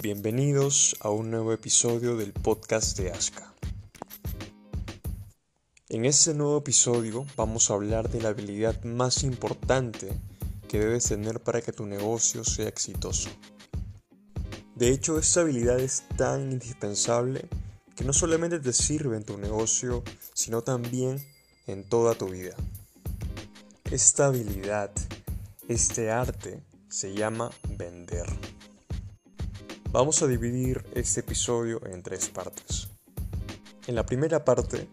Bienvenidos a un nuevo episodio del podcast de Aska. En este nuevo episodio vamos a hablar de la habilidad más importante que debes tener para que tu negocio sea exitoso. De hecho, esta habilidad es tan indispensable que no solamente te sirve en tu negocio, sino también en toda tu vida. Esta habilidad, este arte, se llama vender. Vamos a dividir este episodio en tres partes. En la primera parte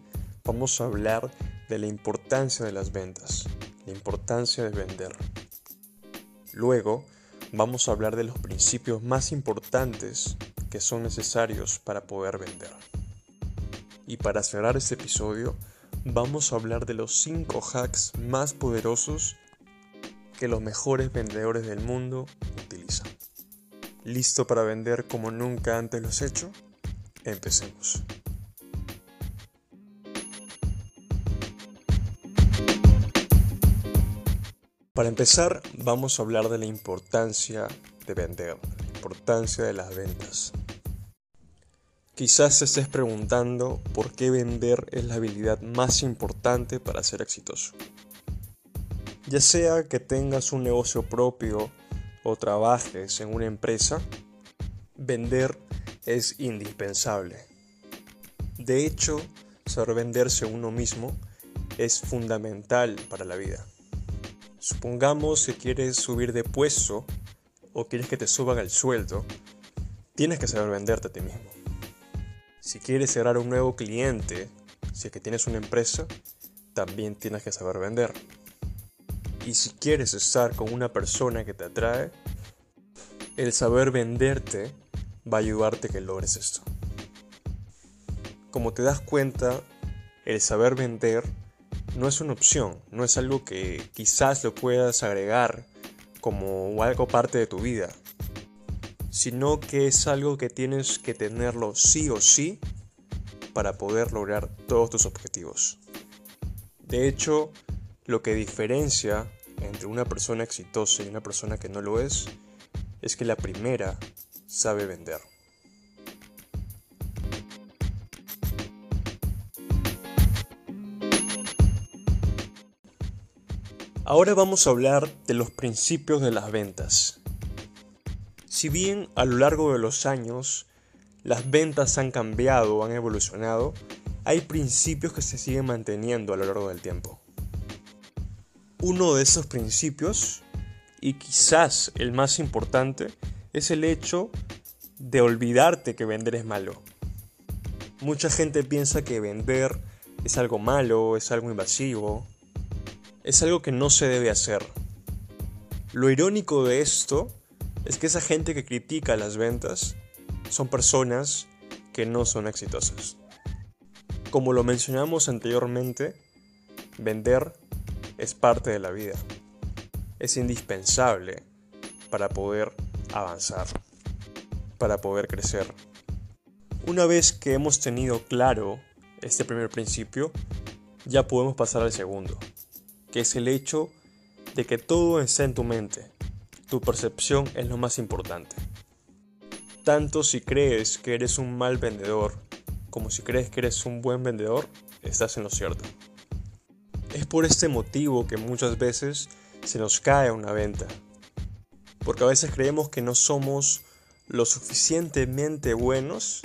vamos a hablar de la importancia de las ventas, la importancia de vender. Luego vamos a hablar de los principios más importantes que son necesarios para poder vender. Y para cerrar este episodio vamos a hablar de los 5 hacks más poderosos que los mejores vendedores del mundo utilizan. ¿Listo para vender como nunca antes lo has hecho? Empecemos. Para empezar, vamos a hablar de la importancia de vender, la importancia de las ventas. Quizás te estés preguntando por qué vender es la habilidad más importante para ser exitoso. Ya sea que tengas un negocio propio o trabajes en una empresa, vender es indispensable. De hecho, saber venderse uno mismo es fundamental para la vida. Supongamos que quieres subir de puesto o quieres que te suban el sueldo, tienes que saber venderte a ti mismo. Si quieres cerrar un nuevo cliente, si es que tienes una empresa, también tienes que saber vender. Y si quieres estar con una persona que te atrae, el saber venderte va a ayudarte a que logres esto. Como te das cuenta, el saber vender no es una opción, no es algo que quizás lo puedas agregar como algo parte de tu vida, sino que es algo que tienes que tenerlo sí o sí para poder lograr todos tus objetivos. De hecho, lo que diferencia entre una persona exitosa y una persona que no lo es es que la primera sabe vender. Ahora vamos a hablar de los principios de las ventas. Si bien a lo largo de los años las ventas han cambiado, han evolucionado, hay principios que se siguen manteniendo a lo largo del tiempo. Uno de esos principios, y quizás el más importante, es el hecho de olvidarte que vender es malo. Mucha gente piensa que vender es algo malo, es algo invasivo, es algo que no se debe hacer. Lo irónico de esto es que esa gente que critica las ventas son personas que no son exitosas. Como lo mencionamos anteriormente, vender es parte de la vida. Es indispensable para poder avanzar, para poder crecer. Una vez que hemos tenido claro este primer principio, ya podemos pasar al segundo, que es el hecho de que todo está en tu mente. Tu percepción es lo más importante. Tanto si crees que eres un mal vendedor como si crees que eres un buen vendedor, estás en lo cierto. Es por este motivo que muchas veces se nos cae una venta. Porque a veces creemos que no somos lo suficientemente buenos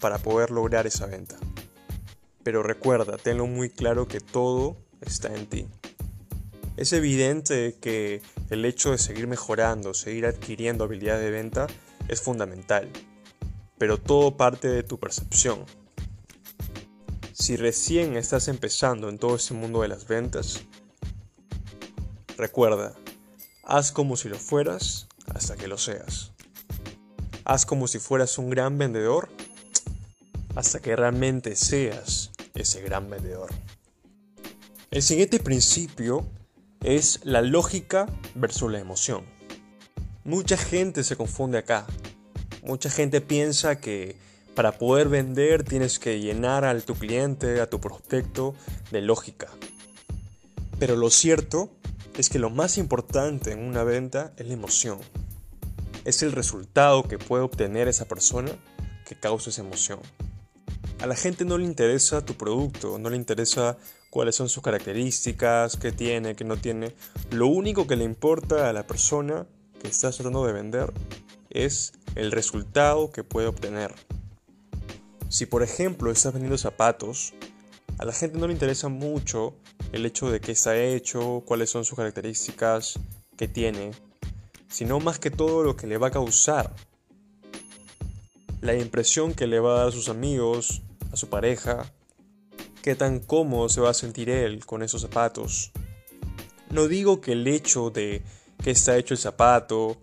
para poder lograr esa venta. Pero recuerda, tenlo muy claro que todo está en ti. Es evidente que el hecho de seguir mejorando, seguir adquiriendo habilidades de venta es fundamental, pero todo parte de tu percepción. Si recién estás empezando en todo este mundo de las ventas, recuerda, haz como si lo fueras hasta que lo seas. Haz como si fueras un gran vendedor hasta que realmente seas ese gran vendedor. El siguiente principio es la lógica versus la emoción. Mucha gente se confunde acá. Mucha gente piensa que para poder vender tienes que llenar a tu cliente, a tu prospecto, de lógica. Pero lo cierto es que lo más importante en una venta es la emoción. es el resultado que puede obtener esa persona que causa esa emoción. A la gente no le interesa tu producto, no le interesa cuáles son sus características, qué tiene, qué no tiene. Lo único que le importa a la persona que estás tratando de vender es el resultado que puede obtener. Si por ejemplo estás vendiendo zapatos, a la gente no le interesa mucho el hecho de qué está hecho, cuáles son sus características, qué tiene, sino más que todo lo que le va a causar. La impresión que le va a dar a sus amigos, a su pareja, qué tan cómodo se va a sentir él con esos zapatos. No digo que el hecho de qué está hecho el zapato,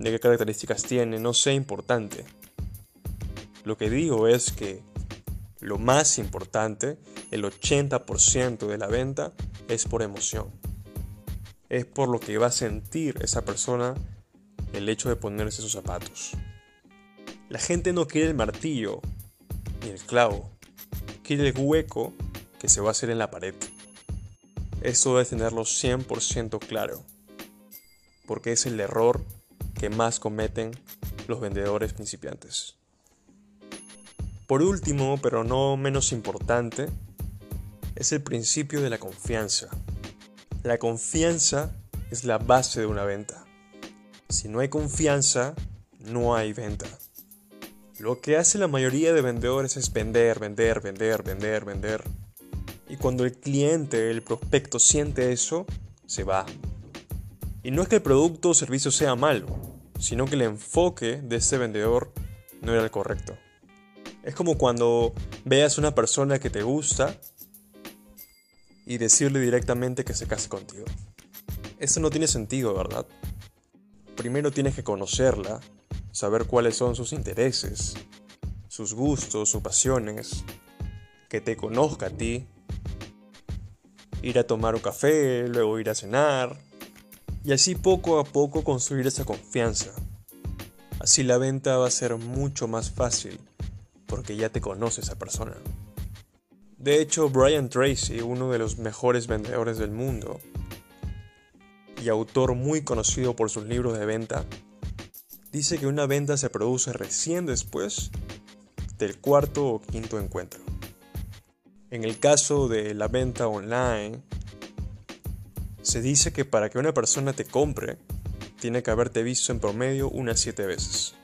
de qué características tiene, no sea importante. Lo que digo es que lo más importante, el 80% de la venta, es por emoción. Es por lo que va a sentir esa persona el hecho de ponerse esos zapatos. La gente no quiere el martillo ni el clavo, quiere el hueco que se va a hacer en la pared. Eso debe tenerlo 100% claro, porque es el error que más cometen los vendedores principiantes. Por último, pero no menos importante, es el principio de la confianza. La confianza es la base de una venta. Si no hay confianza, no hay venta. Lo que hace la mayoría de vendedores es vender, vender, vender, vender, vender. Y cuando el cliente, el prospecto siente eso, se va. Y no es que el producto o servicio sea malo, sino que el enfoque de ese vendedor no era el correcto. Es como cuando veas una persona que te gusta y decirle directamente que se case contigo. Eso no tiene sentido, ¿verdad? Primero tienes que conocerla, saber cuáles son sus intereses, sus gustos, sus pasiones, que te conozca a ti, ir a tomar un café, luego ir a cenar, y así poco a poco construir esa confianza. Así la venta va a ser mucho más fácil porque ya te conoce esa persona. De hecho, Brian Tracy, uno de los mejores vendedores del mundo y autor muy conocido por sus libros de venta, dice que una venta se produce recién después del cuarto o quinto encuentro. En el caso de la venta online, se dice que para que una persona te compre, tiene que haberte visto en promedio unas 7 veces.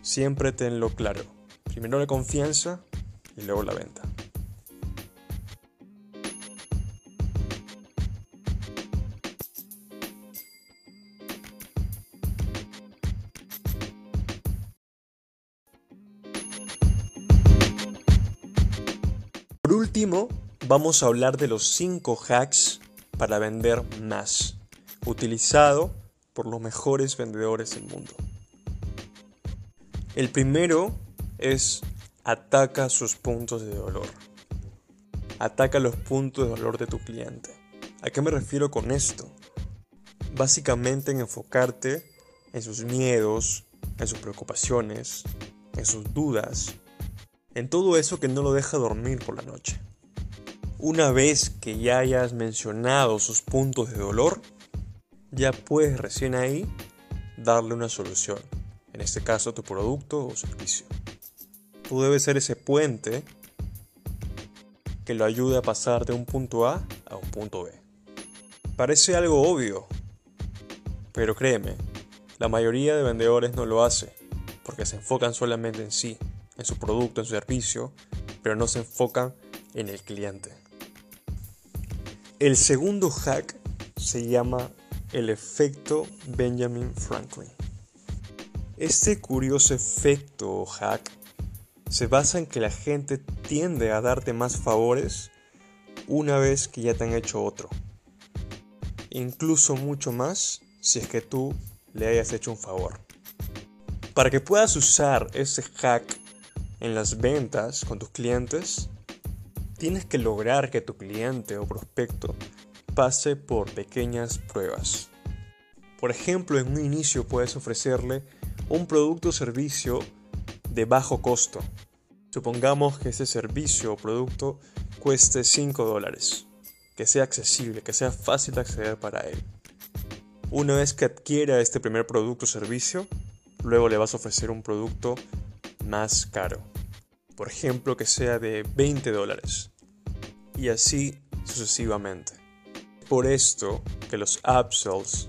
Siempre tenlo claro. Primero la confianza y luego la venta. Por último, vamos a hablar de los 5 hacks para vender más, utilizado por los mejores vendedores del mundo. El primero es ataca sus puntos de dolor. Ataca los puntos de dolor de tu cliente. ¿A qué me refiero con esto? Básicamente en enfocarte en sus miedos, en sus preocupaciones, en sus dudas, en todo eso que no lo deja dormir por la noche. Una vez que ya hayas mencionado sus puntos de dolor, ya puedes recién ahí darle una solución, en este caso tu producto o servicio. Tú debes ser ese puente que lo ayude a pasar de un punto A a un punto B. Parece algo obvio, pero créeme, la mayoría de vendedores no lo hace, porque se enfocan solamente en sí, en su producto, en su servicio, pero no se enfocan en el cliente. El segundo hack se llama el efecto Benjamin Franklin. Este curioso efecto hack se basa en que la gente tiende a darte más favores una vez que ya te han hecho otro. Incluso mucho más si es que tú le hayas hecho un favor. Para que puedas usar ese hack en las ventas con tus clientes, tienes que lograr que tu cliente o prospecto pase por pequeñas pruebas. Por ejemplo, en un inicio puedes ofrecerle un producto o servicio de bajo costo. Supongamos que ese servicio o producto cueste 5 dólares, que sea accesible, que sea fácil de acceder para él. Una vez que adquiera este primer producto o servicio, luego le vas a ofrecer un producto más caro. Por ejemplo, que sea de 20 dólares. Y así sucesivamente. Por esto que los upsells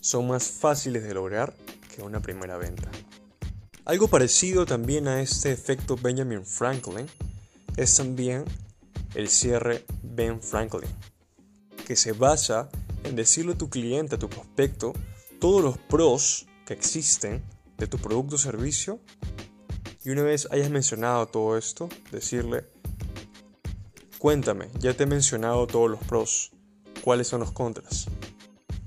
son más fáciles de lograr que una primera venta. Algo parecido también a este efecto Benjamin Franklin es también el cierre Ben Franklin, que se basa en decirle a tu cliente, a tu prospecto, todos los pros que existen de tu producto o servicio y una vez hayas mencionado todo esto, decirle, cuéntame, ya te he mencionado todos los pros, ¿cuáles son los contras?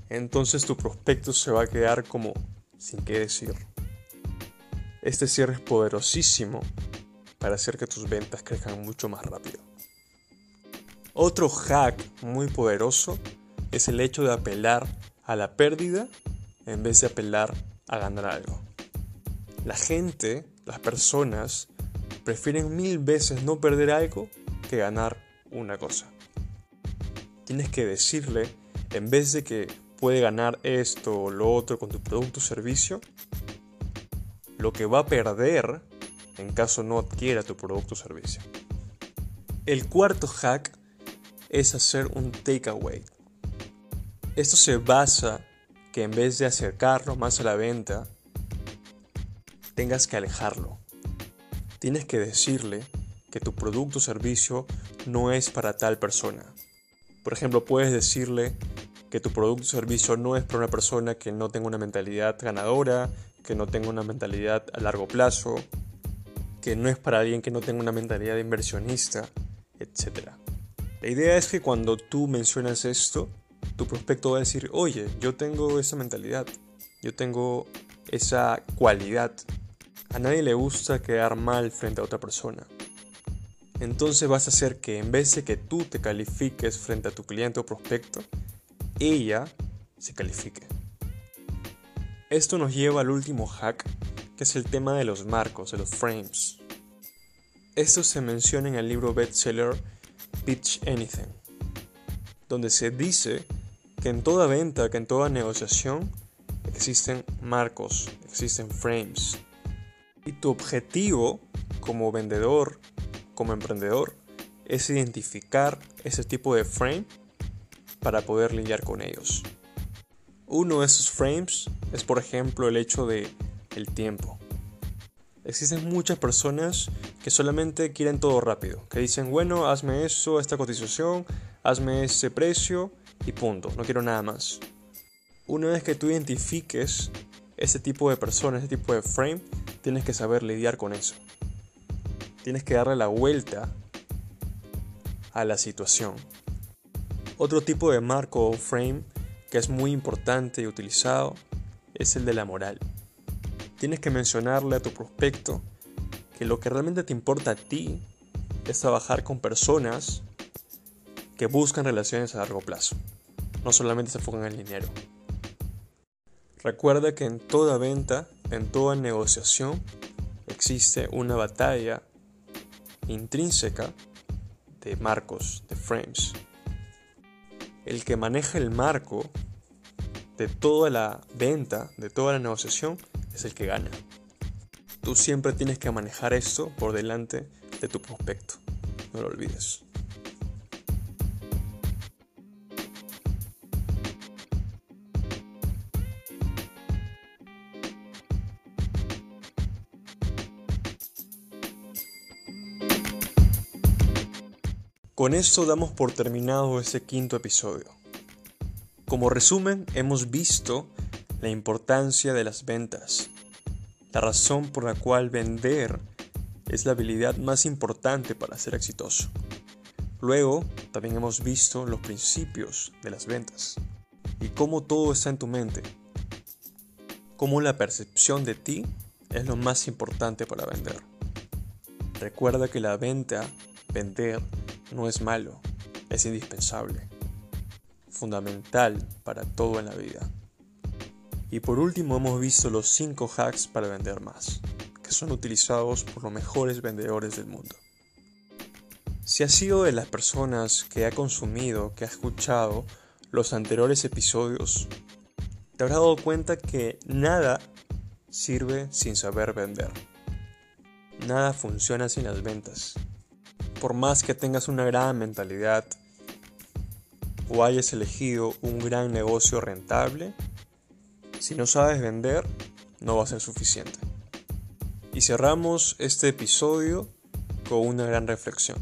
Entonces tu prospecto se va a quedar como sin qué decir. Este cierre es poderosísimo para hacer que tus ventas crezcan mucho más rápido. Otro hack muy poderoso es el hecho de apelar a la pérdida en vez de apelar a ganar algo. La gente, las personas, prefieren mil veces no perder algo que ganar una cosa. Tienes que decirle, en vez de que puede ganar esto o lo otro con tu producto o servicio, lo que va a perder en caso no adquiera tu producto o servicio. El cuarto hack es hacer un takeaway. Esto se basa que en vez de acercarlo más a la venta, tengas que alejarlo. Tienes que decirle que tu producto o servicio no es para tal persona. Por ejemplo, puedes decirle que tu producto o servicio no es para una persona que no tenga una mentalidad ganadora, que no tenga una mentalidad a largo plazo, que no es para alguien que no tenga una mentalidad inversionista, etc. La idea es que cuando tú mencionas esto, tu prospecto va a decir, oye, yo tengo esa mentalidad, yo tengo esa cualidad. A nadie le gusta quedar mal frente a otra persona. Entonces vas a hacer que en vez de que tú te califiques frente a tu cliente o prospecto, ella se califique. Esto nos lleva al último hack, que es el tema de los marcos, de los frames. Esto se menciona en el libro bestseller Pitch Anything, donde se dice que en toda venta, que en toda negociación, existen marcos, existen frames. Y tu objetivo como vendedor, como emprendedor, es identificar ese tipo de frame para poder lidiar con ellos. Uno de esos frames es por ejemplo el hecho de el tiempo. Existen muchas personas que solamente quieren todo rápido, que dicen, bueno, hazme eso, esta cotización, hazme ese precio y punto, no quiero nada más. Una vez que tú identifiques ese tipo de persona, ese tipo de frame, tienes que saber lidiar con eso. Tienes que darle la vuelta a la situación. Otro tipo de marco o frame que es muy importante y utilizado es el de la moral. Tienes que mencionarle a tu prospecto que lo que realmente te importa a ti es trabajar con personas que buscan relaciones a largo plazo, no solamente se enfocan en el dinero. Recuerda que en toda venta, en toda negociación, existe una batalla intrínseca de marcos, de frames. El que maneja el marco de toda la venta, de toda la negociación, es el que gana. Tú siempre tienes que manejar esto por delante de tu prospecto. No lo olvides. Con esto damos por terminado este quinto episodio. Como resumen, hemos visto la importancia de las ventas, la razón por la cual vender es la habilidad más importante para ser exitoso. Luego, también hemos visto los principios de las ventas y cómo todo está en tu mente, cómo la percepción de ti es lo más importante para vender. Recuerda que la venta, vender, no es malo, es indispensable fundamental para todo en la vida. Y por último hemos visto los 5 hacks para vender más, que son utilizados por los mejores vendedores del mundo. Si has sido de las personas que ha consumido, que ha escuchado los anteriores episodios, te habrás dado cuenta que nada sirve sin saber vender. Nada funciona sin las ventas. Por más que tengas una gran mentalidad o hayas elegido un gran negocio rentable, si no sabes vender, no va a ser suficiente. Y cerramos este episodio con una gran reflexión.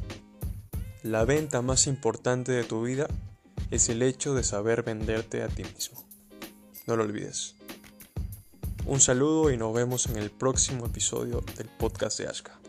La venta más importante de tu vida es el hecho de saber venderte a ti mismo. No lo olvides. Un saludo y nos vemos en el próximo episodio del podcast de Ashka.